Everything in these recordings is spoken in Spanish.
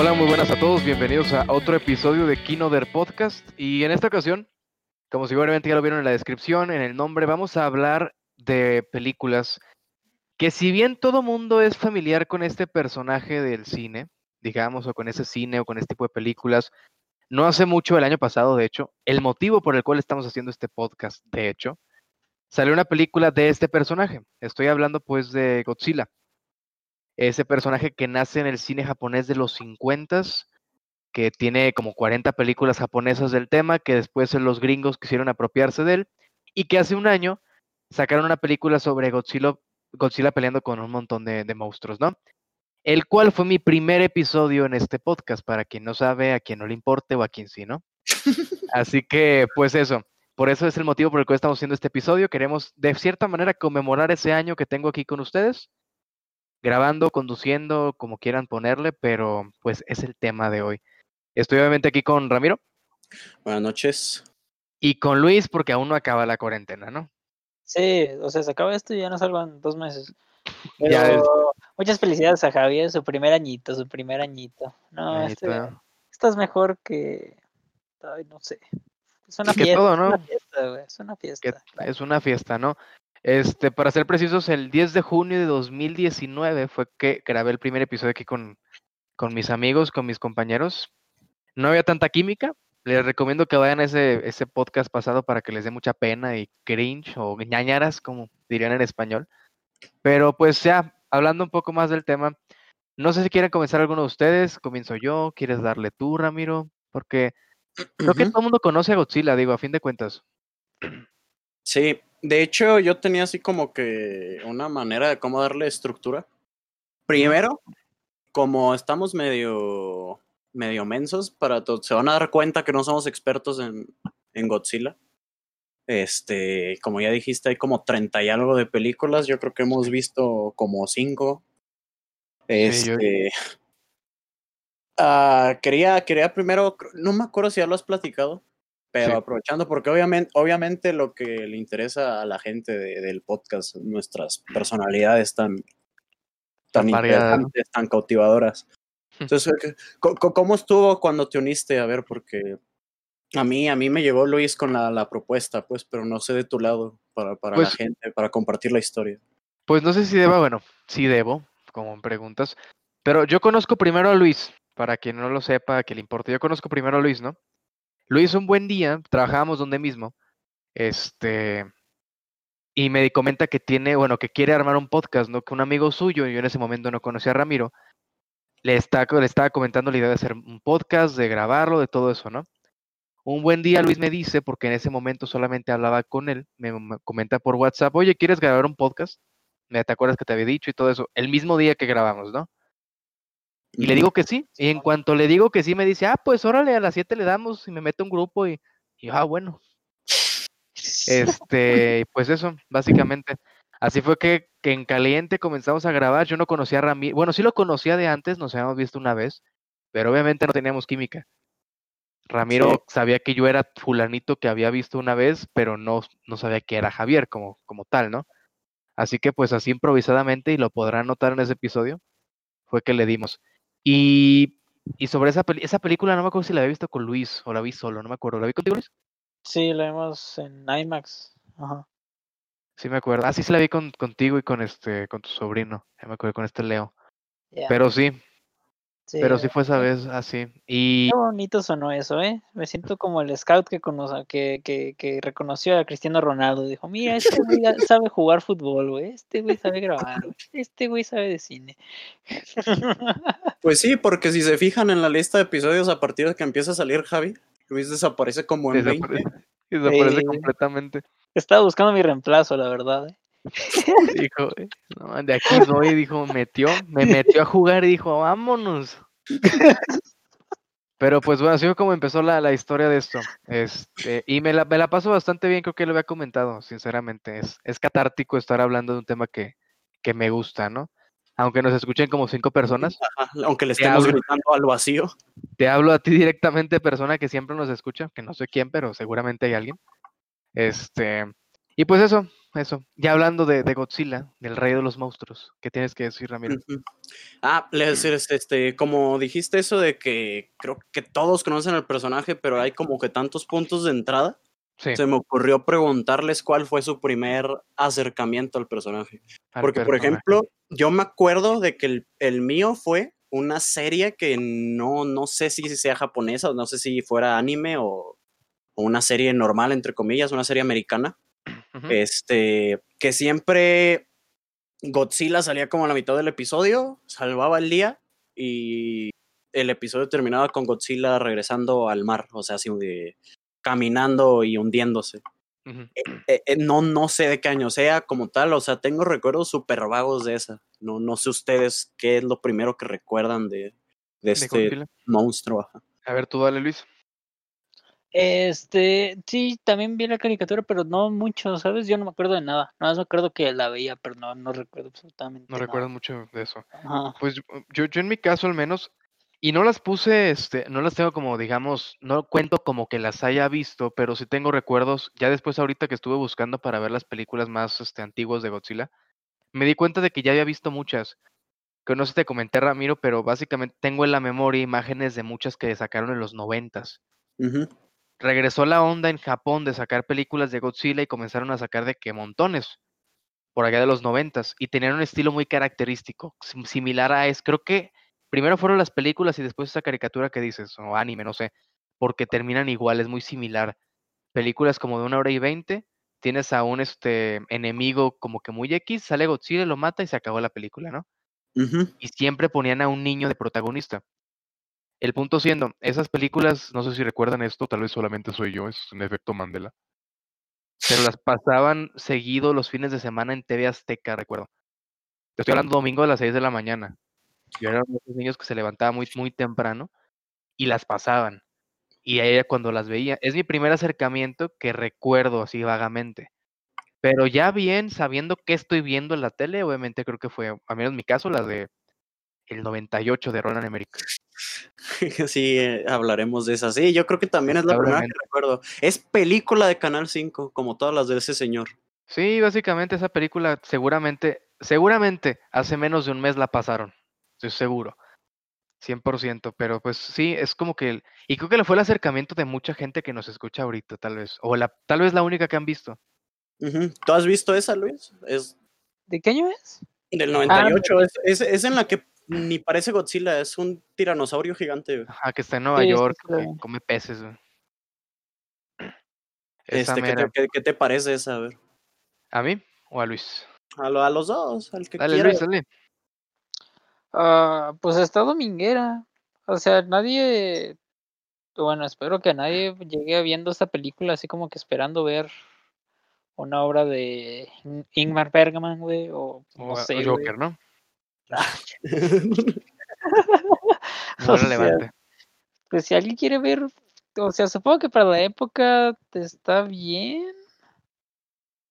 Hola, muy buenas a todos, bienvenidos a otro episodio de Kinoder Podcast y en esta ocasión, como seguramente ya lo vieron en la descripción, en el nombre, vamos a hablar de películas que si bien todo mundo es familiar con este personaje del cine, digamos, o con ese cine o con este tipo de películas, no hace mucho, el año pasado, de hecho, el motivo por el cual estamos haciendo este podcast, de hecho, salió una película de este personaje. Estoy hablando pues de Godzilla. Ese personaje que nace en el cine japonés de los 50 que tiene como 40 películas japonesas del tema, que después los gringos quisieron apropiarse de él, y que hace un año sacaron una película sobre Godzilla, Godzilla peleando con un montón de, de monstruos, ¿no? el cual fue mi primer episodio en este podcast, para quien no sabe, a quien no le importe o a quien sí, ¿no? Así que, pues eso, por eso es el motivo por el cual estamos haciendo este episodio. Queremos, de cierta manera, conmemorar ese año que tengo aquí con ustedes, grabando, conduciendo, como quieran ponerle, pero pues es el tema de hoy. Estoy obviamente aquí con Ramiro. Buenas noches. Y con Luis, porque aún no acaba la cuarentena, ¿no? Sí, o sea, se acaba esto y ya no salgan dos meses. Pero muchas felicidades a Javier, su primer añito, su primer añito. No, este, esto es mejor que. Ay, no sé. Es una fiesta. Todo, ¿no? Es una fiesta, Es una fiesta. Es una fiesta, ¿no? Este, para ser precisos, el 10 de junio de 2019 fue que grabé el primer episodio aquí con, con mis amigos, con mis compañeros. No había tanta química. Les recomiendo que vayan a ese, ese podcast pasado para que les dé mucha pena y cringe o ñañaras, como dirían en español. Pero pues ya, hablando un poco más del tema, no sé si quieren comenzar alguno de ustedes, comienzo yo, ¿quieres darle tú, Ramiro? Porque creo que todo el mundo conoce a Godzilla, digo, a fin de cuentas. Sí, de hecho yo tenía así como que una manera de cómo darle estructura. Primero, como estamos medio medio mensos para todos, se van a dar cuenta que no somos expertos en, en Godzilla. Este, como ya dijiste, hay como 30 y algo de películas. Yo creo que hemos visto como 5. Este. Ah, quería, quería primero, no me acuerdo si ya lo has platicado, pero aprovechando, porque obviamente, obviamente lo que le interesa a la gente del podcast, nuestras personalidades tan, tan interesantes, tan cautivadoras. Entonces, ¿cómo estuvo cuando te uniste? A ver, porque a mí, a mí me llegó Luis con la, la propuesta, pues, pero no sé de tu lado para, para la pues gente, para compartir la historia. Pues no sé si deba, bueno, sí debo, como preguntas, pero yo conozco primero a Luis, para quien no lo sepa, que le importe, yo conozco primero a Luis, ¿no? Luis, un buen día, trabajábamos donde mismo, este, y me comenta que tiene, bueno, que quiere armar un podcast, ¿no? Que un amigo suyo, yo en ese momento no conocía a Ramiro, le, está, le estaba comentando la idea de hacer un podcast, de grabarlo, de todo eso, ¿no? Un buen día Luis me dice, porque en ese momento solamente hablaba con él, me, comenta por WhatsApp, oye, ¿quieres grabar un podcast? ¿Me te acuerdas que te había dicho y todo eso? El mismo día que grabamos, ¿no? Y le digo que sí. Y en cuanto le digo que sí, me dice, ah, pues órale, a las 7 le damos y me meto un grupo y, y ah, bueno. Este, pues eso, básicamente. Así fue que, que, en caliente comenzamos a grabar. Yo no conocía a Ramiro. Bueno, sí lo conocía de antes, nos habíamos visto una vez, pero obviamente no teníamos química. Ramiro sabía que yo era fulanito que había visto una vez, pero no, no sabía que era Javier como, como tal, ¿no? Así que pues así improvisadamente, y lo podrán notar en ese episodio, fue que le dimos. Y, y sobre esa, esa película, no me acuerdo si la había visto con Luis o la vi solo, no me acuerdo. ¿La vi contigo, Luis? Sí, la vimos en IMAX. Ajá. Sí me acuerdo. Ah, sí, se la vi con, contigo y con este, con tu sobrino. Ya me acuerdo con este Leo. Pero sí, pero sí fue esa vez así. Y... Qué bonito sonó eso, ¿eh? Me siento como el scout que, conoce, que, que, que reconoció a Cristiano Ronaldo. Dijo, mira, este güey sabe jugar fútbol, güey. Este güey sabe grabar, güey. Este güey sabe de cine. Pues sí, porque si se fijan en la lista de episodios a partir de que empieza a salir Javi, Luis desaparece como en desaparece, 20. Desaparece completamente. Estaba buscando mi reemplazo, la verdad, ¿eh? Dijo, no, de aquí soy, dijo, metió, me metió a jugar y dijo, vámonos. Pero pues bueno, así fue como empezó la, la historia de esto. Este, y me la, me la paso bastante bien, creo que lo había comentado, sinceramente. Es, es catártico estar hablando de un tema que, que me gusta, ¿no? Aunque nos escuchen como cinco personas. aunque le estemos gritando al vacío. Te hablo a ti directamente, persona que siempre nos escucha, que no sé quién, pero seguramente hay alguien. Este, y pues eso, eso. Ya hablando de, Godzilla, del rey de los monstruos, ¿qué tienes que decir, Ramiro? Ah, le decir, este, como dijiste eso de que creo que todos conocen al personaje, pero hay como que tantos puntos de entrada. Se me ocurrió preguntarles cuál fue su primer acercamiento al personaje. Porque, por ejemplo, yo me acuerdo de que el, el, mío fue una serie que no, no sé si sea japonesa no sé si fuera anime o, una serie normal, entre comillas, una serie americana. Este, que siempre Godzilla salía como a la mitad del episodio, salvaba el día y el episodio terminaba con Godzilla regresando al mar, o sea, así de, caminando y hundiéndose. Eh, eh, eh, no, no sé de qué año sea como tal, o sea, tengo recuerdos súper vagos de esa. No, no sé ustedes qué es lo primero que recuerdan de, de este monstruo. A ver, tú dale, Luis. Este, sí, también vi la caricatura, pero no mucho, ¿sabes? Yo no me acuerdo de nada. Nada más me acuerdo que la veía, pero no, no recuerdo absolutamente No recuerdo mucho de eso. Pues yo, yo en mi caso al menos, y no las puse, este, no las tengo como, digamos, no cuento como que las haya visto, pero sí tengo recuerdos, ya después ahorita que estuve buscando para ver las películas más este, antiguas de Godzilla, me di cuenta de que ya había visto muchas, que no sé si te comenté Ramiro, pero básicamente tengo en la memoria imágenes de muchas que sacaron en los noventas. Regresó la onda en Japón de sacar películas de Godzilla y comenzaron a sacar de que montones por allá de los noventas y tenían un estilo muy característico, similar a es, creo que primero fueron las películas y después esa caricatura que dices, o anime, no sé, porque terminan igual, es muy similar. Películas como de una hora y veinte, tienes a un este enemigo como que muy X, sale Godzilla, lo mata y se acabó la película, ¿no? Y siempre ponían a un niño de protagonista. El punto siendo, esas películas, no sé si recuerdan esto, tal vez solamente soy yo, es un efecto Mandela. Pero las pasaban seguido los fines de semana en TV Azteca, recuerdo. Te estoy hablando domingo a las 6 de la mañana. Yo era uno de esos niños que se levantaba muy, muy temprano y las pasaban. Y ahí era cuando las veía. Es mi primer acercamiento que recuerdo así vagamente. Pero ya bien, sabiendo qué estoy viendo en la tele, obviamente creo que fue, a menos en mi caso, las de el 98 de Roland Emmerich. Sí, eh, hablaremos de esa. Sí, yo creo que también es la primera que recuerdo. Es película de Canal 5, como todas las de ese señor. Sí, básicamente esa película seguramente, seguramente hace menos de un mes la pasaron estoy seguro. 100%, pero pues sí, es como que, y creo que le fue el acercamiento de mucha gente que nos escucha ahorita, tal vez, o la, tal vez la única que han visto. ¿Tú has visto esa, Luis? Es... ¿De qué año es? Del 98, ah, es, es, en la que ni parece Godzilla, es un tiranosaurio gigante. Ajá, que está en Nueva York, que come peces. Este, ¿qué, te, parece esa? A ver. ¿A mí o a Luis? A, a los dos, al que dale, Luis, dale. Ah, pues está dominguera. O sea, nadie. Bueno, espero que nadie llegue viendo esta película así como que esperando ver una obra de Ingmar Bergman, güey, o no sé. Joker, ¿no? pues si alguien quiere ver, o sea, supongo que para la época está bien.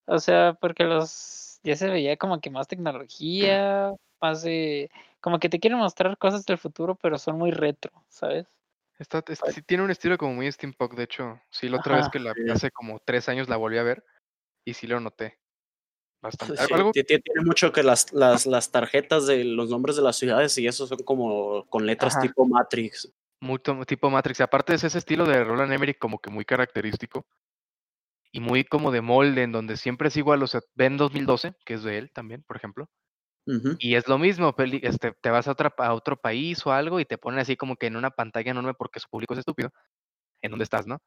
O sea, porque los ya se veía como que más tecnología, más de como que te quieren mostrar cosas del futuro, pero son muy retro, ¿sabes? Está, sí, tiene un estilo como muy steampunk, de hecho. Sí, la otra vez que la hace como tres años la volví a ver y sí lo noté. Bastante. Tiene mucho que las, las, las, tarjetas de los nombres de las ciudades y eso son como con letras tipo Matrix. Muy tipo Matrix. aparte es ese estilo de Roland Emmerich como que muy característico y muy como de molde, en donde siempre es igual. O sea, ven 2012, que es de él también, por ejemplo. Y es lo mismo, este, te vas a, otra, a otro país o algo y te ponen así como que en una pantalla enorme porque su público es estúpido. ¿En dónde estás, no?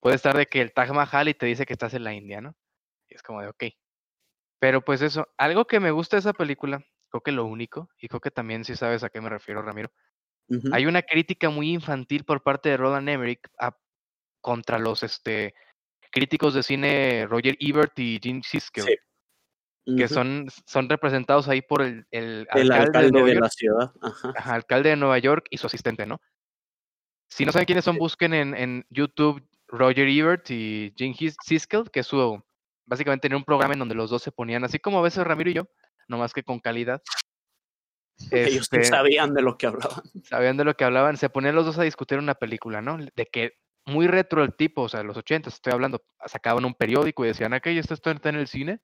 Puede estar de que el Taj Mahal y te dice que estás en la India, ¿no? Y es como de, ok. Pero pues eso, algo que me gusta de esa película, creo que lo único, y creo que también si sabes a qué me refiero, Ramiro, hay una crítica muy infantil por parte de Roland Emmerich contra los este, críticos de cine Roger Ebert y Gene Siskel que son, son representados ahí por el, el, alcalde, de, la ciudad. Ajá. alcalde de Nueva York y su asistente, ¿no? Si no saben quiénes son, busquen en, en YouTube Roger Ebert y Jim Siskel, que es su, básicamente en un programa en donde los dos se ponían, así como a veces Ramiro y yo, nomás que con calidad. Ellos este sabían de lo que hablaban. Sabían de lo que hablaban, se ponían los dos a discutir una película, ¿no? De que muy retro el tipo, o sea, los 80, estoy hablando, sacaban un periódico y decían, ok, esto está en el cine,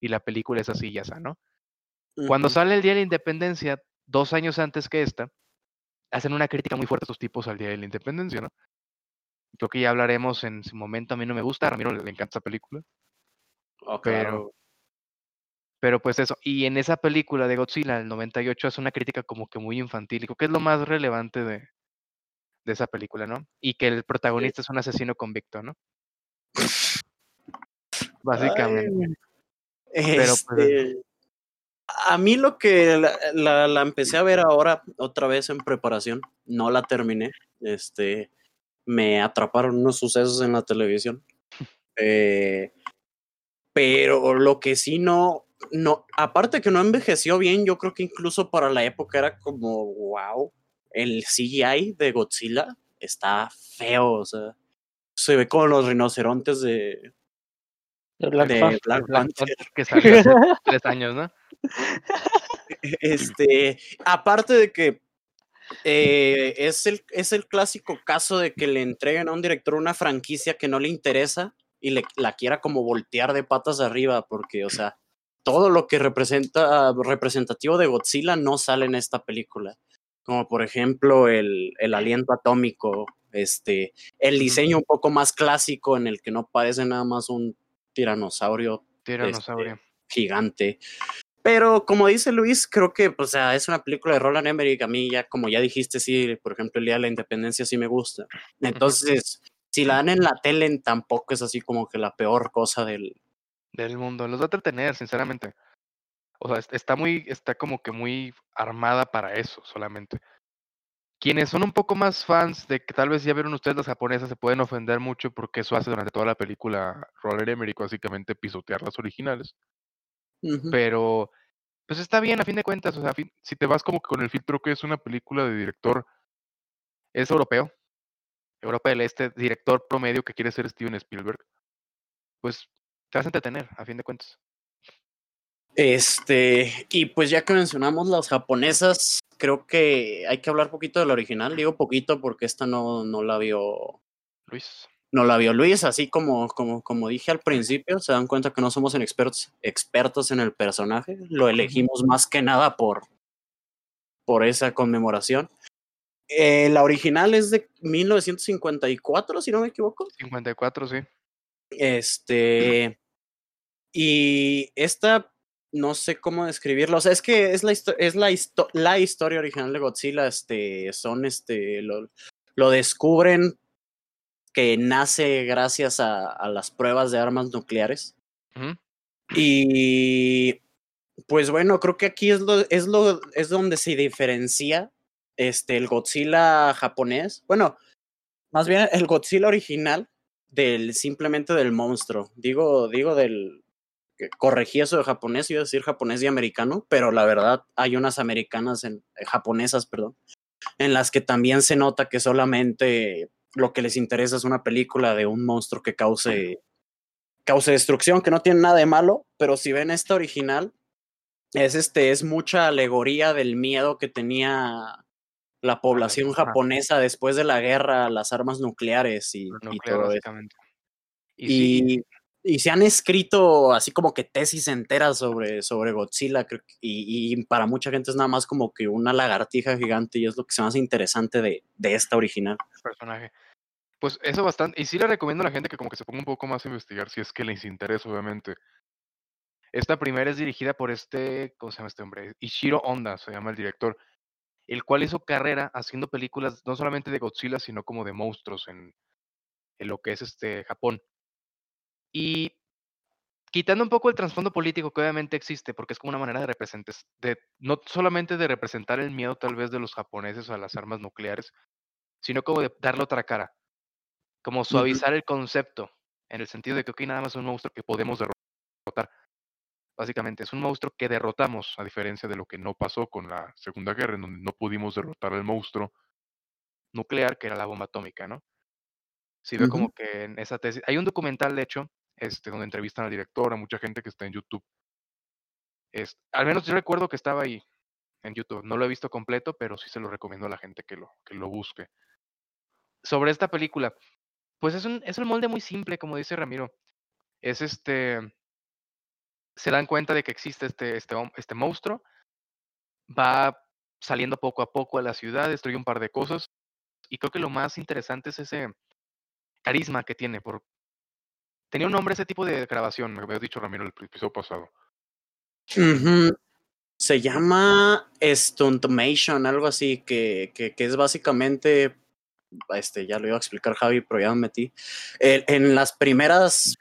y la película es así, ya está, ¿no? Cuando sale el Día de la Independencia, dos años antes que esta, hacen una crítica muy fuerte a estos tipos al Día de la Independencia, ¿no? Creo que ya hablaremos en su momento, a mí no me gusta, a Ramiro le, encanta esa película. Oh, pero, pero pues eso, y en esa película de Godzilla, el 98, es una crítica como que muy infantil, creo que es lo más relevante de, de esa película, ¿no? Y que el protagonista es un asesino convicto, ¿no? Básicamente. Pero pues, este, a mí lo que la, la, empecé a ver ahora otra vez en preparación, no la terminé. Este, me atraparon unos sucesos en la televisión. Eh, pero lo que sí no, no, aparte que no envejeció bien, yo creo que incluso para la época era como, wow, el CGI de Godzilla está feo, o sea, se ve como los rinocerontes de, Black, Panther. que salió hace tres años, ¿no? Este, aparte de que eh, es, el, es el clásico caso de que le entreguen a un director una franquicia que no le interesa y le, la quiera como voltear de patas arriba, porque, o sea, todo lo que representa representativo de Godzilla no sale en esta película. Como por ejemplo el, el aliento atómico, este, el diseño un poco más clásico en el que no parece nada más un tiranosaurio, este, tiranosaurio. gigante. Pero como dice Luis, creo que o sea, es una película de Roland Emmerich. A mí ya, como ya dijiste, sí, por ejemplo, el Día de la Independencia sí me gusta. Entonces, si la dan en la tele, tampoco es así como que la peor cosa del... Del mundo. Los va a entretener, sinceramente. O sea, está muy, está como que muy armada para eso solamente. Quienes son un poco más fans de que tal vez ya vieron ustedes las japonesas se pueden ofender mucho porque eso hace durante toda la película Roland Emmerich, básicamente pisotear las originales. Pero, pues está bien a fin de cuentas, o sea, si te vas como con el filtro que es una película de director, es europeo, Europa del Este, director promedio que quiere ser Steven Spielberg, pues te vas a entretener, a fin de cuentas. Este, y pues ya que mencionamos las japonesas, creo que hay que hablar poquito de la original. Digo poquito porque esta no, no la vio Luis no la vio Luis, así como, como, como dije al principio, se dan cuenta que no somos expertos, expertos en el personaje, lo elegimos más que nada por, por esa conmemoración. Eh, la original es de 1954, si no me equivoco. 54, sí. Este. Y esta, no sé cómo describirlo. O sea, es que es la, es la, la historia original de Godzilla. Este, son este. Lo, lo descubren que nace gracias a, las pruebas de armas nucleares. Y pues bueno, creo que aquí es lo, es lo, es donde se diferencia este, el Godzilla japonés. Bueno, más bien el Godzilla original del simplemente del monstruo. Digo, digo del corregí eso de japonés, iba a decir japonés y americano, pero la verdad hay unas americanas en eh, japonesas, perdón, en las que también se nota que solamente lo que les interesa es una película de un monstruo que cause, cause destrucción, que no tiene nada de malo, pero si ven esta original, es este, es mucha alegoría del miedo que tenía la población japonesa después de la guerra las armas nucleares y, todo eso. Y, y, se han escrito así como que tesis enteras sobre, sobre Godzilla y, y, para mucha gente es nada más como que una lagartija gigante y es lo que se hace interesante de, de esta original. Personaje. Pues eso bastante, y sí le recomiendo a la gente que como que se ponga un poco más a investigar si es que les interesa, obviamente. Esta primera es dirigida por este, ¿cómo se llama este hombre? Ishiro Honda, se llama el director, el cual hizo carrera haciendo películas no solamente de Godzilla, sino como de monstruos en, en lo que es este Japón. Y quitando un poco el trasfondo político que obviamente existe, porque es como una manera de representar, de, no solamente de representar el miedo tal vez de los japoneses a las armas nucleares, sino como de darle otra cara como suavizar el concepto, en el sentido de que aquí nada más es un monstruo que podemos derrotar. Básicamente, es un monstruo que derrotamos, a diferencia de lo que no pasó con la Segunda Guerra, en donde no pudimos derrotar al monstruo nuclear, que era la bomba atómica, ¿no? Si ve como que en esa tesis. Hay un documental, de hecho, este, donde entrevistan al director, a mucha gente que está en YouTube. Es, al menos yo recuerdo que estaba ahí en YouTube. No lo he visto completo, pero sí se lo recomiendo a la gente que lo, que lo busque. Sobre esta película, pues es un, es un molde muy simple, como dice Ramiro. Es este. Se dan cuenta de que existe este, este, este monstruo, va saliendo poco a poco a la ciudad, destruye un par de cosas, y creo que lo más interesante es ese carisma que tiene. Por... Tenía un nombre ese tipo de grabación, me había dicho Ramiro el episodio pasado. Se llama Stuntumation, algo así, que, que, que, es básicamente, este, ya lo iba a explicar Javi, pero ya me metí. en las primeras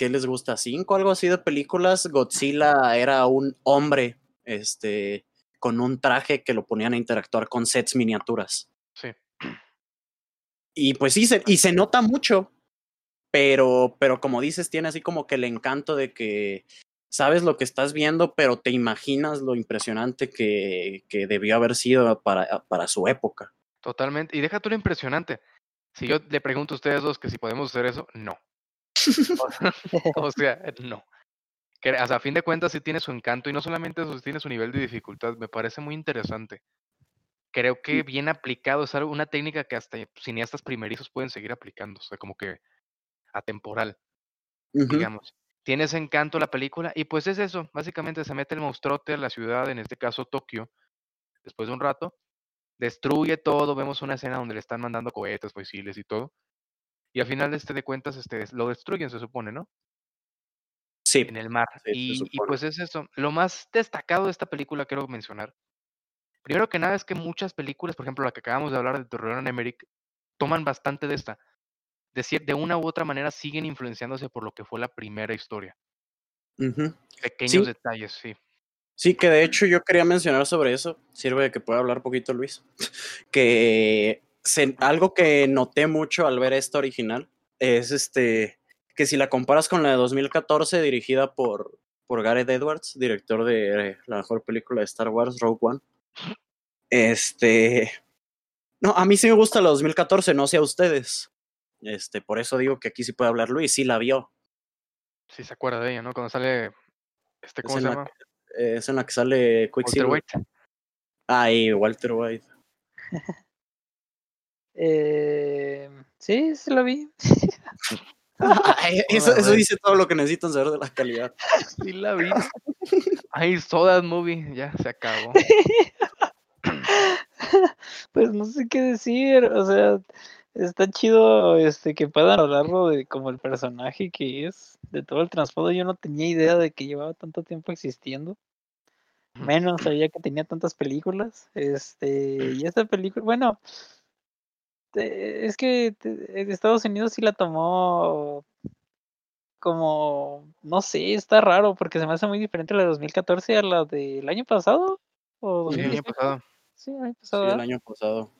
¿qué les gusta? ¿Cinco? Algo así de películas. Godzilla era un hombre, este, con un traje que lo ponían a interactuar con sets miniaturas. Sí. Y pues sí, se, y se nota mucho, pero, pero como dices, tiene así como que el encanto de que sabes lo que estás viendo, pero te imaginas lo impresionante que, que debió haber sido para, para su época. Totalmente. Y deja tú lo impresionante. Si yo le pregunto a ustedes dos que si podemos hacer eso, no. O sea, no. Que, a fin de cuentas sí tiene su encanto y no solamente eso, tiene su nivel de dificultad. Me parece muy interesante. Creo que bien aplicado, es una técnica que hasta cineastas primerizos pueden seguir aplicando, o sea, como que atemporal, digamos. Tiene ese encanto la película y pues es eso, básicamente se mete el monstruote a la ciudad, en este caso Tokio, después de un rato, destruye todo, vemos una escena donde le están mandando cohetes, fusiles y todo, y al final este de cuentas este, lo destruyen, se supone, ¿no? Sí. En el mar. y, y, pues es eso. Lo más destacado de esta película quiero mencionar. Primero que nada es que muchas películas, por ejemplo la que acabamos de hablar de Terror en Emmerich, toman bastante de esta. De, de una u otra manera siguen influenciándose por lo que fue la primera historia. Pequeños detalles, sí. Sí, que de hecho yo quería mencionar sobre eso. Sirve de que pueda hablar poquito Luis. que algo que noté mucho al ver esta original es este que si la comparas con la de 2014 dirigida por, por Gareth Edwards, director de la mejor película de Star Wars, Rogue One, este... No, a mí sí me gusta la 2014, no sé a ustedes. Este, por eso digo que aquí sí puede hablar Luis, sí la vio. Sí se acuerda de ella, ¿no? Cuando sale... Este, ¿Cómo es se llama? es en la que sale Quicksilver. Walter White. Ah, y Walter White. Eh, sí, se lo vi. eso, eso dice todo lo que necesitan saber de la calidad. Sí, la vi. Ay, Soda Movie, ya se acabó. Pues no sé qué decir, o sea, está chido este que puedan hablarlo de como el personaje que es, de todo el trasfondo. Yo no tenía idea de que llevaba tanto tiempo existiendo. Menos sabía que tenía tantas películas. Este, y esta película, bueno, es que Estados Unidos sí la tomó como, no sé, está raro porque se me hace muy diferente la de 2014 a la del año pasado. ¿O sí, el año pasado. Sí, el año pasado. el año pasado.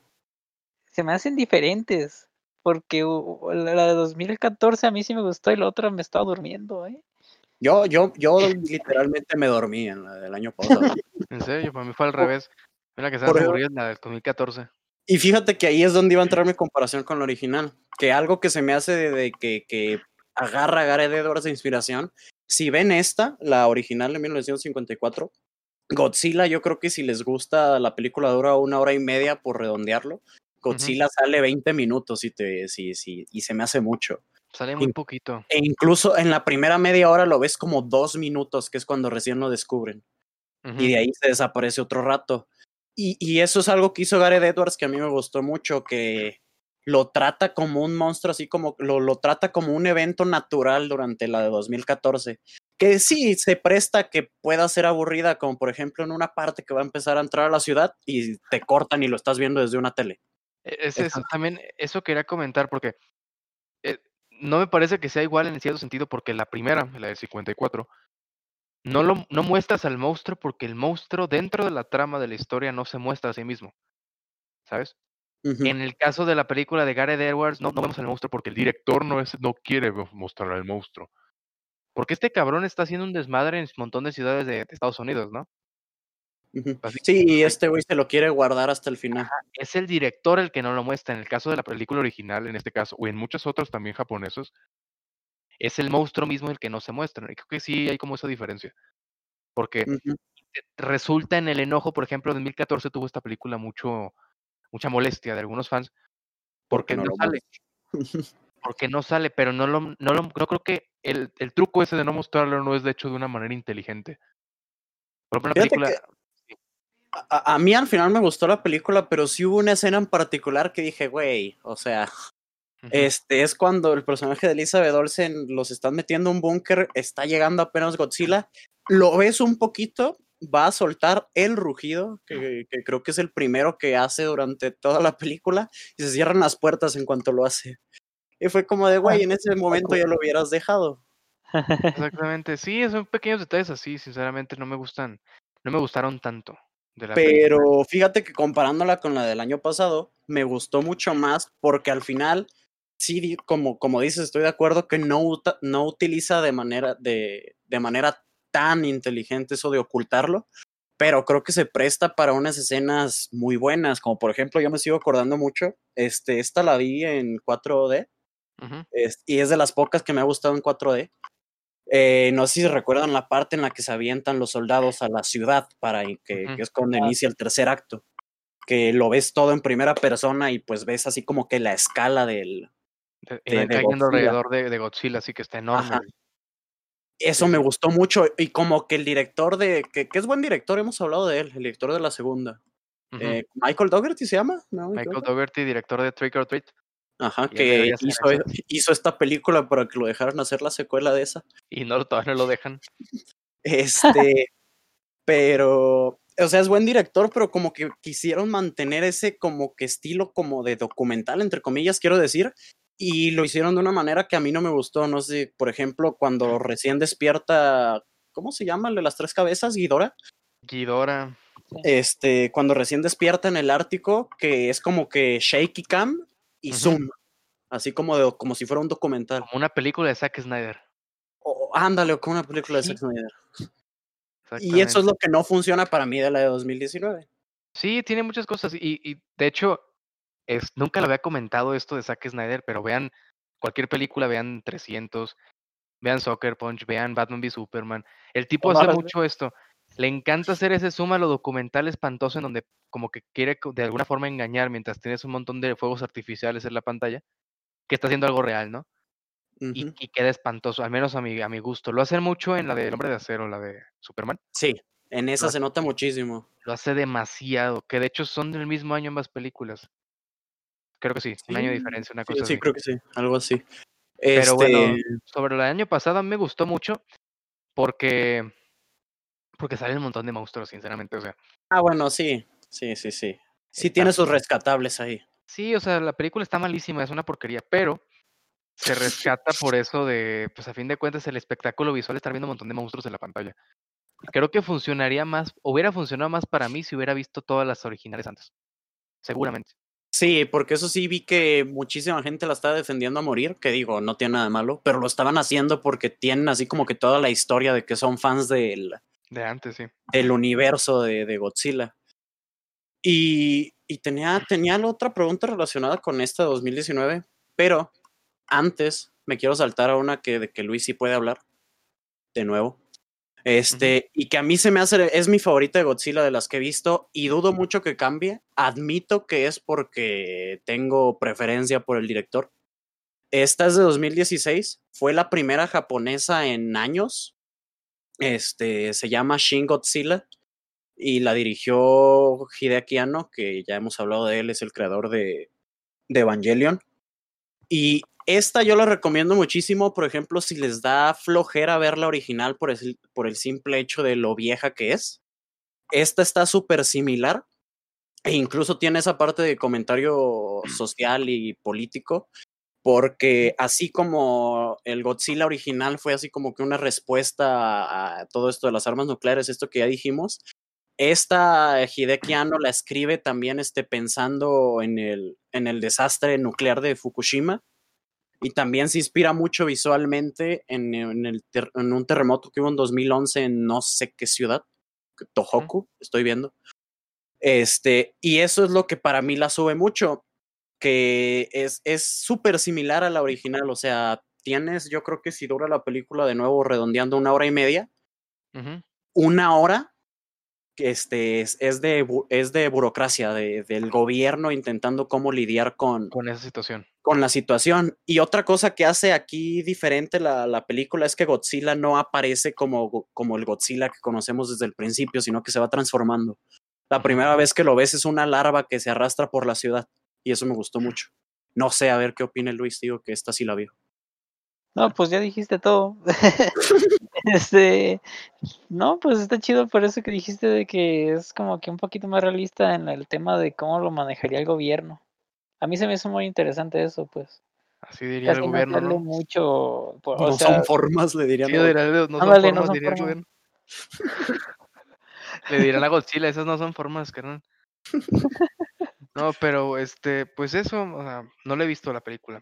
Se me hacen diferentes porque la de 2014 a mí sí me gustó y la otra me estaba durmiendo, ¿eh? Yo, yo, yo literalmente me dormí en la del año pasado. en serio, para mí fue al revés. la que se me la del 2014. Y fíjate que ahí es donde iba a entrar mi comparación con la original. Que algo que se me hace de, que, que agarra a Gareth Edwards de inspiración. Si ven esta, la original de 1954, Godzilla, yo creo que si les gusta, la película dura una hora y media por redondearlo. Godzilla sale 20 minutos y, te, sí, sí, y se me hace mucho. Sale muy poquito. E incluso en la primera media hora lo ves como dos minutos, que es cuando recién lo descubren. Y de ahí se desaparece otro rato. Y, eso es algo que hizo Gareth Edwards que a mí me gustó mucho, que lo trata como un monstruo, así como lo, lo trata como un evento natural durante la de 2014. Que sí, se presta que pueda ser aburrida, como por ejemplo en una parte que va a empezar a entrar a la ciudad y te cortan y lo estás viendo desde una tele. E, es eso, también eso quería comentar porque eh, no me parece que sea igual en cierto sentido porque la primera, la de 54, no, lo, no muestras al monstruo porque el monstruo dentro de la trama de la historia no se muestra a sí mismo. ¿Sabes? En el caso de la película de Gareth Edwards, no, no vemos al monstruo porque el director no, es, no quiere mostrar al monstruo. Porque este cabrón está haciendo un desmadre en un montón de ciudades de, Estados Unidos, ¿no? Sí, y este güey se lo quiere guardar hasta el final. es el director el que no lo muestra. En el caso de la película original, en este caso, o en muchos otros también japoneses, es el monstruo mismo el que no se muestra. Y creo que sí hay como esa diferencia. Porque resulta en el enojo, por ejemplo, en 2014 tuvo esta película mucho, mucha molestia de algunos fans porque, no, sale. Porque no sale, pero no lo, no lo, no creo que el, el truco ese de no mostrarlo no es de hecho de una manera inteligente. Por ejemplo, película... a, a, mí al final me gustó la película, pero sí hubo una escena en particular que dije, güey, o sea, este es cuando el personaje de Elizabeth Olsen los están metiendo en un búnker, está llegando apenas Godzilla, lo ves un poquito, va a soltar el rugido, que, que, creo que es el primero que hace durante toda la película, y se cierran las puertas en cuanto lo hace. Y fue como de, güey, en ese momento ya lo hubieras dejado. Exactamente, sí, son pequeños detalles así, sinceramente no me gustan, no me gustaron tanto. Pero fíjate que comparándola con la del año pasado, me gustó mucho más porque al final sí, como, como dices, estoy de acuerdo que no, no utiliza de manera, de, de manera tan inteligente eso de ocultarlo, pero creo que se presta para unas escenas muy buenas, como por ejemplo, yo me sigo acordando mucho, este, esta la vi en 4D, es, y es de las pocas que me ha gustado en 4D. Eh, no sé si recuerdan la parte en la que se avientan los soldados a la ciudad para que, que es cuando inicia el tercer acto, que lo ves todo en primera persona y pues ves así como que la escala del, de, de, cayendo alrededor de, de, Godzilla, así que está enorme. Ajá. Eso me gustó mucho. Y como que el director de. Que, que, es buen director, hemos hablado de él, el director de la segunda. Uh -huh. eh, Michael Dougherty se llama. No, Michael Dougherty, director de Trick or Treat. Ajá, que hizo, hizo, esta película para que lo dejaran hacer la secuela de esa. Y no, todavía no lo dejan. Este. pero. O sea, es buen director, pero como que quisieron mantener ese como que estilo como de documental, entre comillas, quiero decir, y lo hicieron de una manera que a mí no me gustó. No sé, por ejemplo, cuando recién despierta, ¿cómo se llama? El de las tres cabezas, Guidora. Guidora. Este, cuando recién despierta en el Ártico, que es como que shaky cam y uh -huh. zoom, así como, de, como si fuera un documental. Como una película de Zack Snyder. O, ándale, como una película de Zack Snyder. Y eso es lo que no funciona para mí de la de 2019. Sí, tiene muchas cosas y, y de hecho es, nunca lo había comentado esto de Zack Snyder, pero vean cualquier película, vean 300, vean Soccer Punch, vean Batman v Superman. El tipo hace mucho esto. Le encanta hacer ese suma lo documental espantoso en donde como que quiere de alguna forma engañar mientras tienes un montón de fuegos artificiales en la pantalla, que está haciendo algo real, ¿no? Uh -huh. y, y, queda espantoso, al menos a mi, a mi gusto. Lo hacen mucho en la de El Hombre de Acero, la de Superman. Sí, en esa lo se nota muchísimo. Lo hace demasiado, que de hecho son del mismo año ambas películas. Creo que sí, sí, un año de diferencia, una cosa sí, así. Sí, creo que sí, algo así. Pero este... bueno, sobre el año pasado me gustó mucho porque porque salen un montón de monstruos, sinceramente, o sea. Ah, bueno, sí, sí, sí, sí. Sí está tiene sus rescatables ahí. Sí, o sea, la película está malísima, es una porquería, pero se rescata por eso de, pues a fin de cuentas, el espectáculo visual estar viendo un montón de monstruos en la pantalla. Creo que funcionaría más, hubiera funcionado más para mí si hubiera visto todas las originales antes. Seguramente. Sí, porque eso sí vi que muchísima gente la estaba defendiendo a morir, que digo, no tiene nada de malo, pero lo estaban haciendo porque tienen así como que toda la historia de que son fans del... De antes, sí. Del universo de, de Godzilla. Y, y tenía, tenía otra pregunta relacionada con esta de 2019, pero antes me quiero saltar a una que, de que Luis sí puede hablar, de nuevo. Este, y que a mí se me hace, es mi favorita de Godzilla de las que he visto y dudo mucho que cambie. Admito que es porque tengo preferencia por el director. Esta es de 2016, fue la primera japonesa en años. Este, se llama Shin Godzilla y la dirigió Hideaki Anno, que ya hemos hablado de él, es el creador de, de Evangelion. Y esta yo la recomiendo muchísimo, por ejemplo, si les da flojera ver la original por el, simple hecho de lo vieja que es. Esta está súper similar e incluso tiene esa parte de comentario social y político, porque así como el Godzilla original fue así como que una respuesta a todo esto de las armas nucleares, esto que ya dijimos, esta Hideki Anno la escribe también este, pensando en el, en el desastre nuclear de Fukushima y también se inspira mucho visualmente en, en, el ter, en, un terremoto que hubo en 2011 en no sé qué ciudad, Tohoku, estoy viendo. Este, y eso es lo que para mí la sube mucho, que es súper es similar a la original, o sea, tienes, yo creo que si dura la película de nuevo redondeando una hora y media, uh -huh. una hora este, es, es, de, es de burocracia, de, del gobierno intentando cómo lidiar con, con esa situación con la situación. Y otra cosa que hace aquí diferente la, la, película es que Godzilla no aparece como, como el Godzilla que conocemos desde el principio, sino que se va transformando. La primera vez que lo ves es una larva que se arrastra por la ciudad y eso me gustó mucho. No sé, a ver qué opina Luis, digo que esta sí la vio. No, pues ya dijiste todo. este, no, pues está chido por eso que dijiste de que es como que un poquito más realista en el tema de cómo lo manejaría el gobierno. A mí se me hizo muy interesante eso, pues. Así diría el gobierno, ¿no? mucho, no son formas, le dirían. Sí, no, no, son formas, no son diría formas. el gobierno. le dirán a Godzilla, esas no son formas, carnal. No, pero este, pues eso, o sea, no le he visto la película.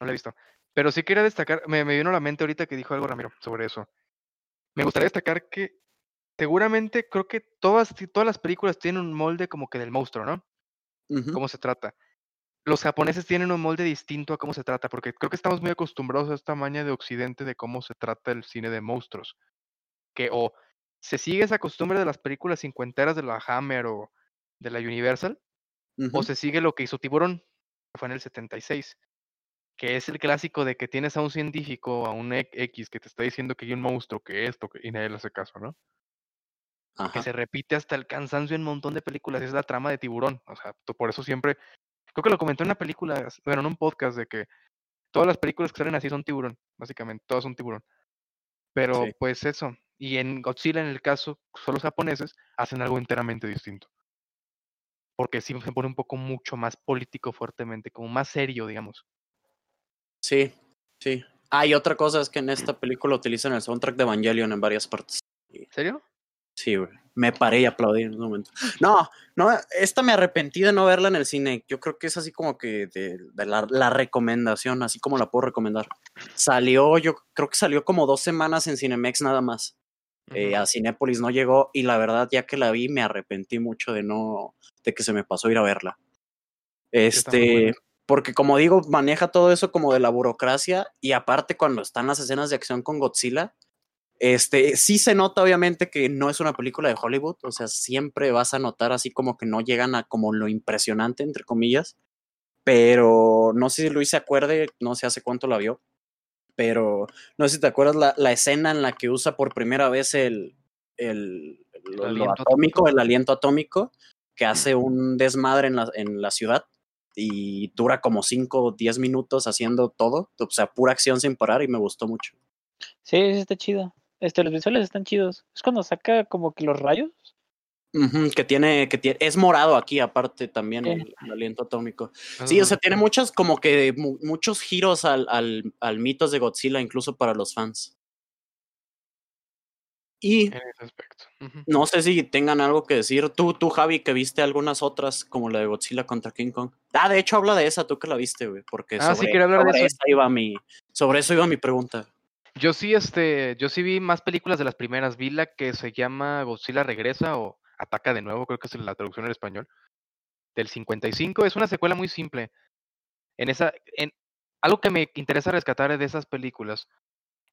No la he visto. Pero sí quería destacar, me, me vino a la mente ahorita que dijo algo Ramiro sobre eso. Me gustaría destacar que seguramente creo que todas, todas las películas tienen un molde como que del monstruo, ¿no? Cómo se trata. Los japoneses tienen un molde distinto a cómo se trata, porque creo que estamos muy acostumbrados a esta maña de Occidente de cómo se trata el cine de monstruos. Que o se sigue esa costumbre de las películas cincuenteras de la Hammer o de la Universal, o se sigue lo que hizo Tiburón, que fue en el 76, que es el clásico de que tienes a un científico, a un X que te está diciendo que hay un monstruo, que esto, que, y nadie le hace caso, ¿no? Que se repite hasta el cansancio en un montón de películas, es la trama de Tiburón, o sea, por eso siempre, creo que lo comenté en una película, bueno, en un podcast de que todas las películas que salen así son Tiburón, básicamente, todas son Tiburón. Pero pues eso, y en Godzilla en el caso, son los japoneses, hacen algo enteramente distinto porque sí se pone un poco mucho más político fuertemente, como más serio, digamos. Sí, sí. Ah, y otra cosa es que en esta película utilizan el soundtrack de Evangelion en varias partes. ¿En serio? Sí, güey. Me paré y aplaudí en un momento. No, no, esta me arrepentí de no verla en el cine. Yo creo que es así como que de, la, la, recomendación, así como la puedo recomendar. Salió, yo creo que salió como dos semanas en Cinemex nada más. Eh, a Cinépolis no llegó y la verdad ya que la vi me arrepentí mucho de no, de que se me pasó ir a verla. Este, porque como digo, maneja todo eso como de la burocracia y aparte cuando están las escenas de acción con Godzilla, este, sí se nota obviamente que no es una película de Hollywood, o sea, siempre vas a notar así como que no llegan a como lo impresionante, entre comillas, pero no sé si Luis se acuerde, no sé hace cuánto la vio, pero no sé si te acuerdas la, la escena en la que usa por primera vez el, el, lo, atómico, el aliento atómico, que hace un desmadre en la, en la ciudad y dura como 5 o 10 minutos haciendo todo, o sea, pura acción sin parar y me gustó mucho. Sí, está chido. Este, los visuales están chidos. Es cuando saca como que los rayos. que tiene, que tiene, es morado aquí aparte también el, aliento atómico. Sí, o sea, tiene muchos, como que muchos giros al, al, al mitos de Godzilla, incluso para los fans. Y en ese aspecto. no sé si tengan algo que decir. Tú, tú, Javi, que viste algunas otras, como la de Godzilla contra King Kong. Ah, de hecho, habla de esa, tú que la viste, güey. Porque ah, sobre, sí, hablar de eso. Iba mi, sobre eso iba mi pregunta. Yo sí, este, yo sí vi más películas de las primeras. Vi la que se llama Godzilla Regresa o Ataca de nuevo, creo que es la traducción en español. Del 55. Es una secuela muy simple. En esa, en, algo que me interesa rescatar de esas películas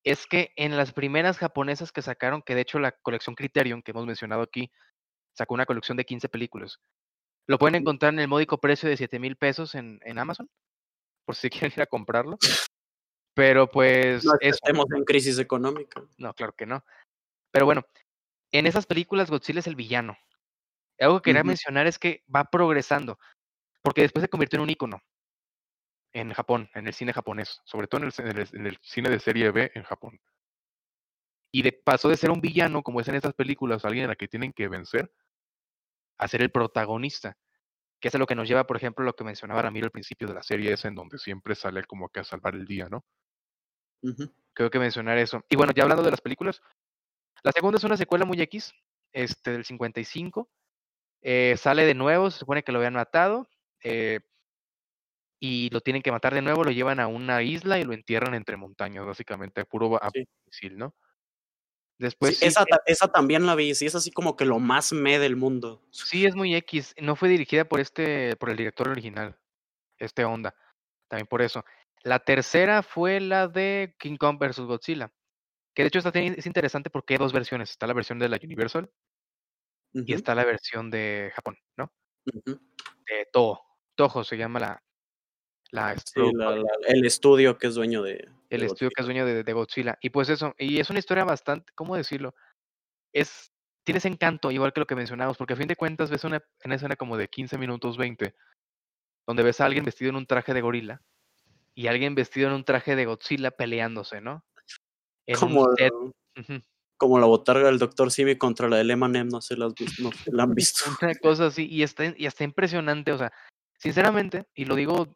es que en las primeras japonesas que sacaron, que de hecho la colección Criterion que hemos mencionado aquí, sacó una colección de 15 películas. Lo pueden encontrar en el módico precio de 7 mil pesos en, en, Amazon, por si quieren ir a comprarlo. Pero pues... No estemos en crisis económica. No, claro que no. Pero bueno, en esas películas Godzilla es el villano. Algo que quería mencionar es que va progresando, porque después se convirtió en un ícono en Japón, en el cine japonés, sobre todo en el, en el, cine de serie B en Japón. Y de, pasó de ser un villano, como es en estas películas, alguien a la que tienen que vencer, a ser el protagonista. Que es lo que nos lleva, por ejemplo, lo que mencionaba Ramiro al principio de la serie esa, en donde siempre sale como que a salvar el día, ¿no? Creo que mencionar eso. Y bueno, ya hablando de las películas, la segunda es una secuela muy X, este, del 55. Eh, sale de nuevo, se supone que lo habían matado. Eh, y lo tienen que matar de nuevo, lo llevan a una isla y lo entierran entre montañas, básicamente, puro sí. ¿no? Después esa, esa, también la vi, sí, es así como que lo más me del mundo. Sí, es muy X, no fue dirigida por este, por el director original, este Onda, también por eso. La tercera fue la de King Kong vs. Godzilla, que de hecho esta es interesante porque hay dos versiones, está la versión de la Universal y está la versión de Japón, ¿no? De Toho, Toho se llama la, La, el estudio que es dueño de. El estudio que es dueño de, de, Godzilla. Y pues eso, y es una historia bastante, ¿cómo decirlo? Es, tienes encanto, igual que lo que mencionamos, porque a fin de cuentas ves una, una escena como de 15 minutos 20, donde ves a alguien vestido en un traje de gorila y alguien vestido en un traje de Godzilla peleándose, ¿no? como, como la botarga del Doctor Simi contra la de Emanem, no sé, las, no, la han visto. Una cosa así, y está, y está impresionante, o sea, sinceramente, y lo digo,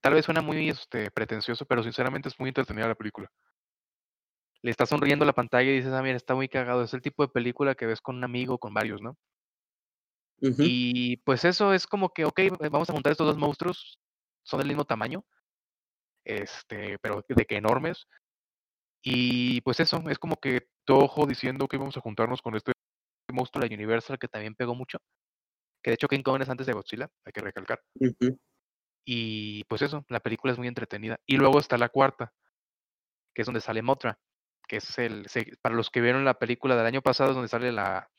tal vez suena muy este, pretencioso, pero sinceramente es muy entretenida la película. Le está sonriendo la pantalla y dices, ah, mira, está muy cagado. Es el tipo de película que ves con un amigo, con varios, ¿no? Y pues eso es como que, ok, vamos a juntar estos dos monstruos, son del mismo tamaño, este, pero de que enormes. Y pues eso, es como que Toho diciendo que vamos a juntarnos con este monstruo de la Universal que también pegó mucho. Que de hecho King Kong es antes de Godzilla, hay que recalcar. Y pues eso, la película es muy entretenida. Y luego está la cuarta, que es donde sale Motra, que es el, para los que vieron la película del año pasado, es donde sale la...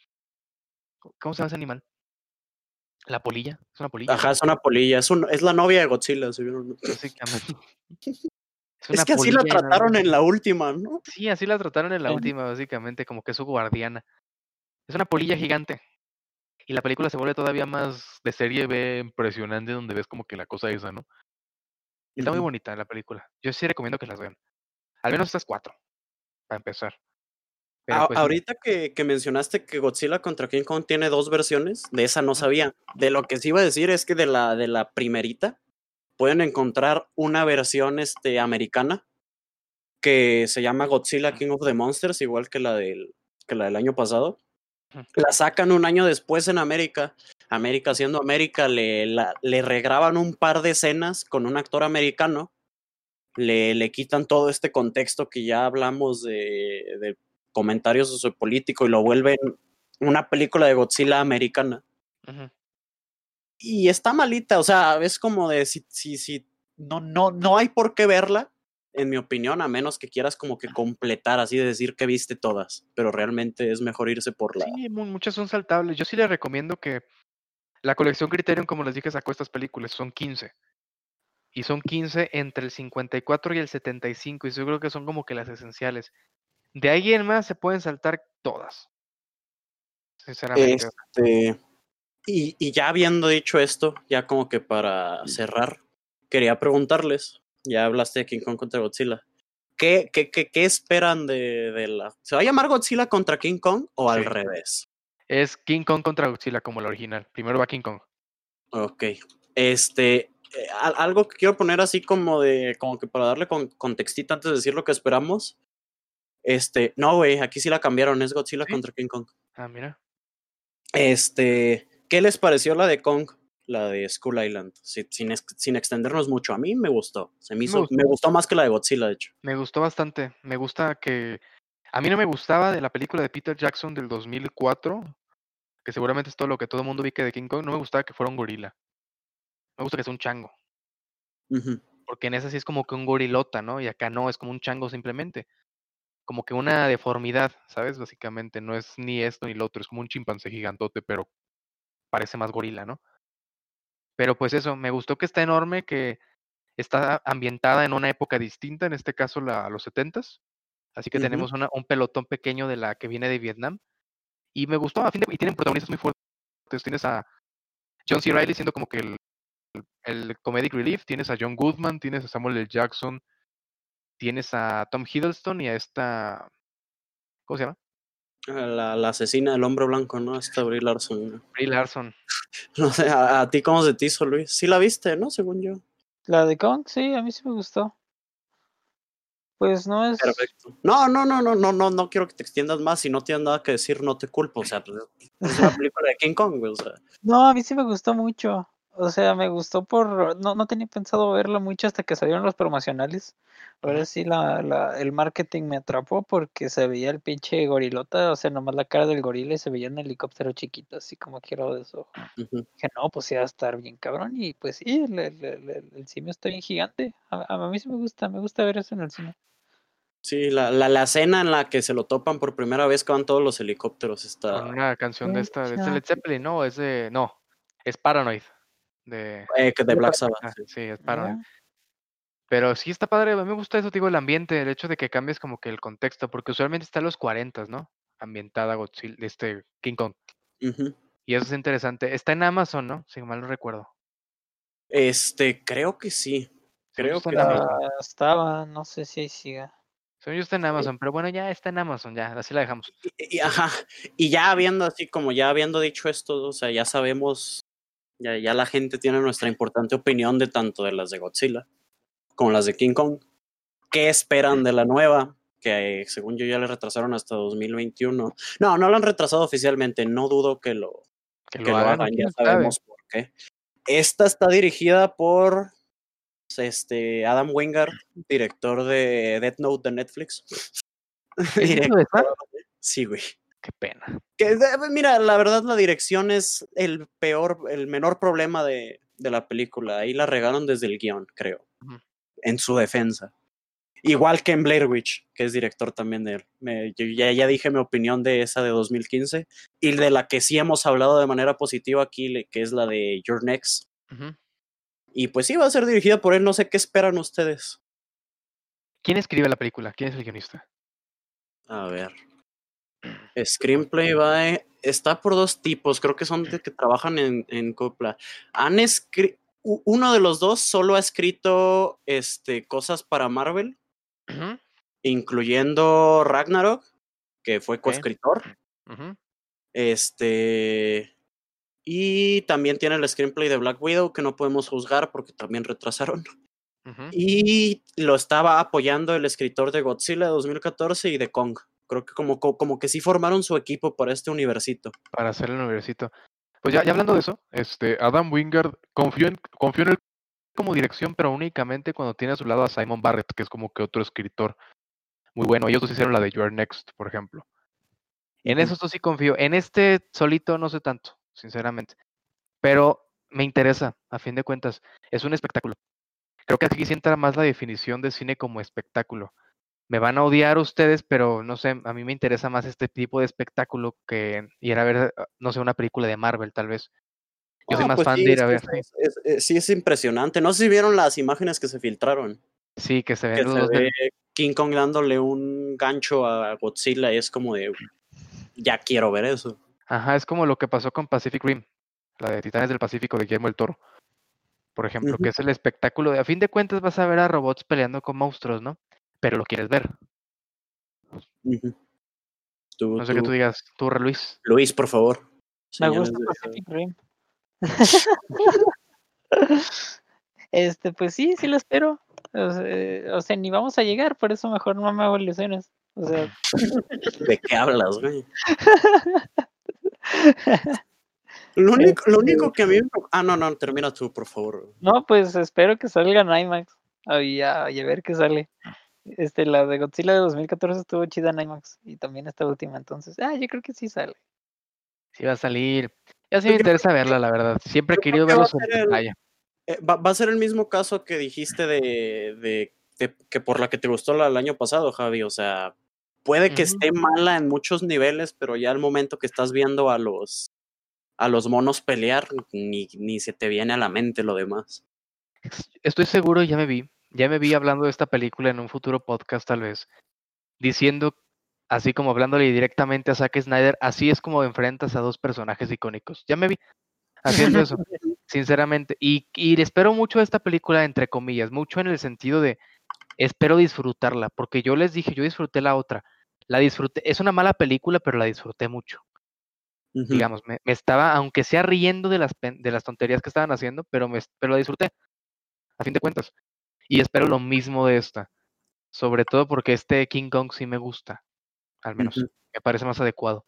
¿Cómo se llama ese animal? La polilla, es una polilla. Ajá, es una polilla, es, es la novia de Godzilla. ¿sí? Es, que así la trataron en la última, ¿no? Sí, así la trataron en la última, básicamente, como que es su guardiana. Es una polilla gigante. Y la película se vuelve todavía más de serie B impresionante, donde ves como que la cosa esa, ¿no? Está muy bonita la película. Yo sí recomiendo que las vean. Al menos estas cuatro, para empezar. Pues ahorita que, que, mencionaste que Godzilla contra King Kong tiene dos versiones, de esa no sabía. De lo que sí iba a decir es que de la, de la primerita pueden encontrar una versión este, americana que se llama Godzilla King of the Monsters, igual que la del, que la del año pasado. La sacan un año después en América. América siendo América, le, le regraban un par de escenas con un actor americano. Le, le quitan todo este contexto que ya hablamos de, de comentarios sociopolíticos y lo vuelven una película de Godzilla americana. Y está malita, o sea, es como de si, si, si no, no, no hay por qué verla, en mi opinión, a menos que quieras como que completar, así de decir que viste todas, pero realmente es mejor irse por la... Sí, muchas son saltables. Yo sí les recomiendo que la colección Criterion, como les dije, sacó estas películas, son 15. Y son 15 entre el 54 y el 75, y yo creo que son como que las esenciales. De ahí en más se pueden saltar todas. Sinceramente. Este, y, y, ya habiendo dicho esto, ya como que para cerrar, quería preguntarles, ya hablaste de King Kong contra Godzilla. ¿Qué, qué, qué, qué esperan de, de, la... ¿Se va a llamar Godzilla contra King Kong o al revés? Es King Kong contra Godzilla como la original. Primero va King Kong. Ok. Este, eh, algo que quiero poner así como de, como que para darle con, contextito antes de decir lo que esperamos. Este, no, güey, aquí sí la cambiaron, es Godzilla contra King Kong. Ah, mira. Este, ¿qué les pareció la de Kong? La de Skull Island, sin, sin, extendernos mucho. A mí me gustó. Se me, hizo, me gustó. más que la de Godzilla, de hecho. Me gustó bastante. Me gusta que. A mí no me gustaba de la película de Peter Jackson del 2004, que seguramente es todo lo que todo el mundo vi que de King Kong. No me gustaba que fuera un gorila. Me gusta que sea un chango. Porque en esa sí es como que un gorilota, ¿no? Y acá no, es como un chango simplemente como que una deformidad, ¿sabes? Básicamente, no es ni esto ni lo otro, es como un chimpancé gigantote, pero parece más gorila, ¿no? Pero pues eso, me gustó que está enorme, que está ambientada en una época distinta, en este caso la, a los setentas, así que tenemos una, un pelotón pequeño de la que viene de Vietnam, y me gustó, a fin de, y tienen protagonistas muy fuertes, tienes a John C. Reilly siendo como que el, el comedic relief, tienes a John Goodman, tienes a Samuel L. Jackson, tienes a Tom Hiddleston y a esta. ¿Cómo se llama? La, la asesina del hombre blanco, ¿no? Esta Brie Larson. Brie Larson. No sé, ¿a, ti cómo se te hizo, Luis? Sí la viste, ¿no? Según yo. La de Kong, sí, a mí sí me gustó. Pues no es. Perfecto. No, no, no, no, no, no, no quiero que te extiendas más. Si no tienes nada que decir, no te culpo. O sea, pues, es una película de King Kong, o sea. No, a mí sí me gustó mucho. O sea, me gustó por. No, no tenía pensado verlo mucho hasta que salieron los promocionales. Ahora sí, la, la, el marketing me atrapó porque se veía el pinche gorilota, o sea, nomás la cara del gorila y se veía un helicóptero chiquito, así como quiero de eso. Dije, no, pues iba a estar bien cabrón. Y pues sí, el, el, el, simio está bien gigante. A, a, mí sí me gusta, me gusta ver eso en el cine. Sí, la, la, la escena en la que se lo topan por primera vez que van todos los helicópteros está. Una canción de esta, de este Led Zeppelin, no, es de. No, es Paranoid. De, eh, que de Black Sabbath. sí, es Paranoid. Pero sí está padre, a mí me gusta eso, digo, el ambiente, el hecho de que cambies como que el contexto, porque usualmente está en los 40, ¿no? Ambientada Godzilla, este King Kong. Y eso es interesante. Está en Amazon, ¿no? Si mal no recuerdo. Este, creo que sí. Creo que estaba, no sé si ahí siga. Según yo está en Amazon, pero bueno, ya está en Amazon, ya, así la dejamos. Y, ajá, y ya habiendo así, como ya habiendo dicho esto, o sea, ya sabemos, ya, ya la gente tiene nuestra importante opinión de tanto de las de Godzilla como las de King Kong. ¿Qué esperan de la nueva? Que según yo ya le retrasaron hasta 2021. No, no lo han retrasado oficialmente, no dudo que lo, que, lo, hagan, ya sabemos por qué. Esta está dirigida por este Adam Wingard, director de Death Note de Netflix. sí, güey. Qué pena. Que, mira, la verdad la dirección es el peor, el menor problema de, de la película. Ahí la regaron desde el guion, creo. En su defensa. Igual que en Blair Witch, que es director también de él. Me, yo ya, ya, dije mi opinión de esa de 2015 y de la que sí hemos hablado de manera positiva aquí, que es la de Your Next. Y pues sí, va a ser dirigida por él. No sé qué esperan ustedes. ¿Quién escribe la película? ¿Quién es el guionista? A ver. Screenplay va. Está por dos tipos. Creo que son de que trabajan en, en Copla. Han escrito. Uno de los dos solo ha escrito este, cosas para Marvel, incluyendo Ragnarok, que fue coescritor. Este. Y también tiene el screenplay de Black Widow que no podemos juzgar porque también retrasaron. Y lo estaba apoyando el escritor de Godzilla de 2014 y de Kong. Creo que como, como que sí formaron su equipo para este universito. Para hacer el universito. Pues ya, ya hablando de eso, este Adam Wingard confió en, confió en él como dirección, pero únicamente cuando tiene a su lado a Simon Barrett, que es como que otro escritor muy bueno. Ellos dos hicieron la de Your Next, por ejemplo. En eso sí confío. En este solito no sé tanto sinceramente. Pero me interesa, a fin de cuentas, es un espectáculo. Creo que aquí sí entra más la definición de cine como espectáculo. Me van a odiar ustedes, pero no sé, a mí me interesa más este tipo de espectáculo que ir a ver, ah, no sé, una película de Marvel, tal vez. Yo soy ah, más pues fan de ir a ver. Eh, sí, es impresionante. No sé si vieron las imágenes que se filtraron. Sí, que se ven King Kong dándole un gancho a Godzilla y es como de, ya quiero ver eso. Ajá, es como lo que pasó con Pacific Rim, la de Titanes del Pacífico de Guillermo el Toro. Por ejemplo, que es el espectáculo de, a fin de cuentas vas a ver a robots peleando con monstruos, ¿no? Pero lo quieres ver. no sé qué tú digas, tú, Luis. Luis, por favor. Me gusta Pacific Rim. este, pues sí, sí lo espero. O sea, ni vamos a llegar, por eso mejor no me hago ilusiones. O sea. ¿De qué hablas, güey? Lo único, lo único este que a mí Ah, no, no, termina tú, por favor. No, pues espero que salga en IMAX. Y a, ver qué sale. Este, la de Godzilla de 2014 estuvo chida en IMAX. Y también esta última, entonces. Ah, yo creo que sí sale. Sí va a salir. Ya sí me interesa verla, la verdad. Siempre he querido verlo en pantalla. Eh, va, a ser el mismo caso que dijiste de, de, que por la que te gustó la, el año pasado, Javi. O sea, puede que esté mala en muchos niveles, pero ya al momento que estás viendo a los a los monos pelear, ni, ni se te viene a la mente lo demás. Estoy seguro, ya me vi, ya me vi hablando de esta película en un futuro podcast tal vez, diciendo, así como hablándole directamente a Zack Snyder, así es como enfrentas a dos personajes icónicos. Ya me vi haciendo eso, sinceramente. Y, y espero mucho de esta película, entre comillas, mucho en el sentido de, espero disfrutarla, porque yo les dije, yo disfruté la otra la disfruté, es una mala película, pero la disfruté mucho. Digamos, me, estaba, aunque sea riendo de las, de las tonterías que estaban haciendo, pero, me, pero la disfruté, a fin de cuentas. Y espero lo mismo de esta, sobre todo porque este King Kong sí me gusta, al menos, me parece más adecuado.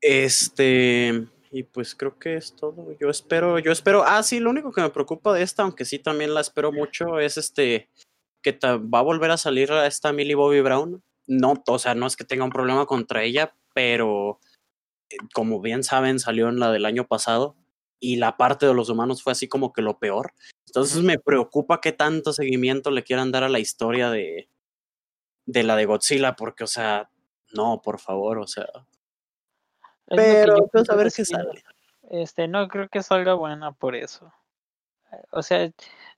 Este, y pues creo que es todo. Yo espero, yo espero, ah, sí, lo único que me preocupa de esta, aunque sí también la espero mucho, es este, que va a volver a salir esta Millie Bobby Brown no, o sea, no es que tenga un problema contra ella, pero eh, como bien saben, salió en la del año pasado y la parte de los humanos fue así como que lo peor. Entonces me preocupa qué tanto seguimiento le quieran dar a la historia de, de la de Godzilla, porque, o sea, no, por favor, o sea. pero, pues, a ver si sale. Este, no creo que salga buena por eso. O sea,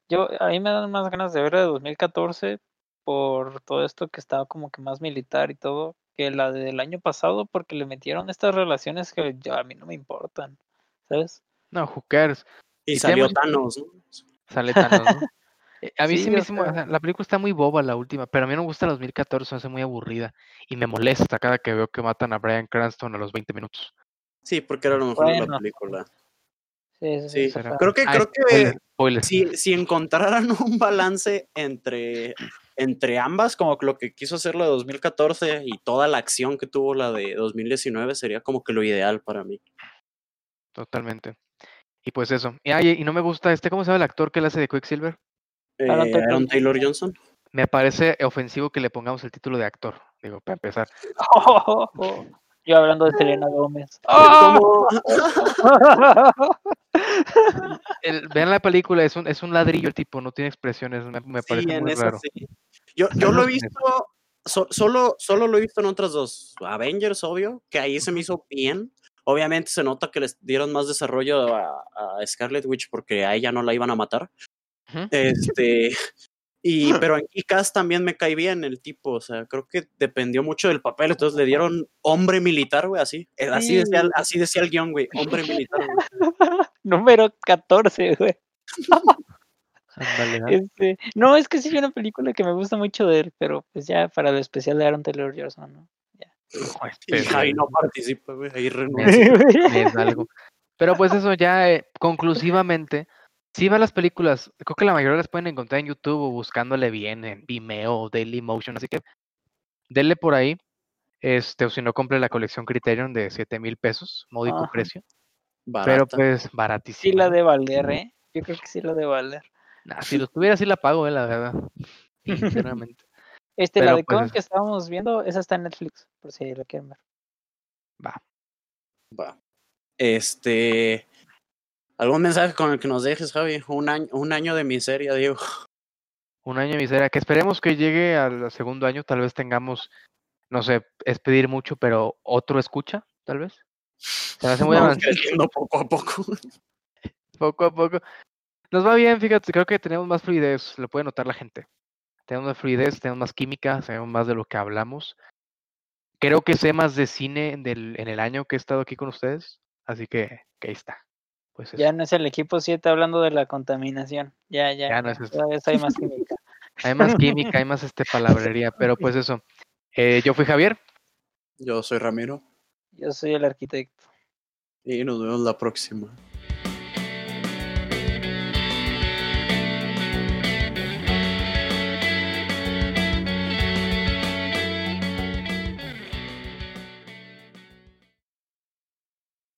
Yo, a mí me dan más ganas de ver la de 2014 por todo esto que estaba como que más militar y todo, que la del año pasado, porque le metieron estas relaciones que ya a mí no me importan, ¿sabes? No, who cares. Y, salió Thanos, ¿no? Sale Thanos, ¿no? Eh, a mí sí, mismo, la película está muy boba la última, pero a mí no me gusta la 2014, me hace muy aburrida y me molesta cada que veo que matan a Brian Cranston a los 20 minutos. Sí, porque era lo mejor de la película. Sí, sí, sí. Creo que, creo que Si, si encontraran un balance entre, entre ambas, como lo que quiso hacer la de 2014 y toda la acción que tuvo la de 2019, sería como que lo ideal para mí. Totalmente. Y pues eso. Y, y no me gusta este, ¿cómo se llama el actor que le hace de Quicksilver? Eh, Aaron Taylor Johnson. Me parece ofensivo que le pongamos el título de actor, digo, para empezar. Yo hablando de Selena Gómez. vean la película, es un, es un ladrillo el tipo, no tiene expresiones, me, parece muy raro. Yo, yo lo he visto, solo, solo lo he visto en otras dos. Avengers, obvio, que ahí se me hizo bien. Obviamente se nota que les dieron más desarrollo a, a Scarlet Witch porque a ella no la iban a matar. Este, y, pero en Kikas también me cae bien el tipo, o sea, creo que dependió mucho del papel, entonces le dieron hombre militar, güey, así. Eh, así, decía, así decía el guion, güey, hombre militar. Número 14, güey. Este, no, es que sí hay una película que me gusta mucho de él, pero pues ya para el especial de Aaron Taylor Johnson, ¿no? Ahí no participa, güey, ahí renuncia. algo. Pero pues eso ya, eh, conclusivamente, Sí, van las películas. Creo que la mayoría las pueden encontrar en YouTube o buscándole bien en Vimeo o Dailymotion. Así que denle por ahí. Este, o si no, compre la colección Criterion de 7 mil pesos, módico precio. Pero pues baratísimo. Sí la de valer, ¿eh? Yo creo que sí la de valer. si lo tuviera, sí la pago, eh, la verdad. Sinceramente. Este, la de pues, que estábamos viendo, esa está en Netflix, por si la quieren ver. Va. Va. Este. ¿Algún mensaje con el que nos dejes, Javi? Un año, un año de miseria, Diego. Un año de miseria, que esperemos que llegue al segundo año, tal vez tengamos, no sé, es pedir mucho, pero otro escucha, tal vez. Se hace muy avanzado. poco a poco. poco a poco. Nos va bien, fíjate, creo que tenemos más fluidez, lo puede notar la gente. Tenemos más fluidez, tenemos más química, sabemos más de lo que hablamos. Creo que sé más de cine del, en el año que he estado aquí con ustedes, así que, que ahí está. Pues ya no es el equipo 7 hablando de la contaminación. Ya, ya. ya no es hay más química. hay más química, hay más este palabrería, pero pues eso. Eh, yo fui Javier. Yo soy Ramiro. Yo soy el arquitecto. Y nos vemos la próxima.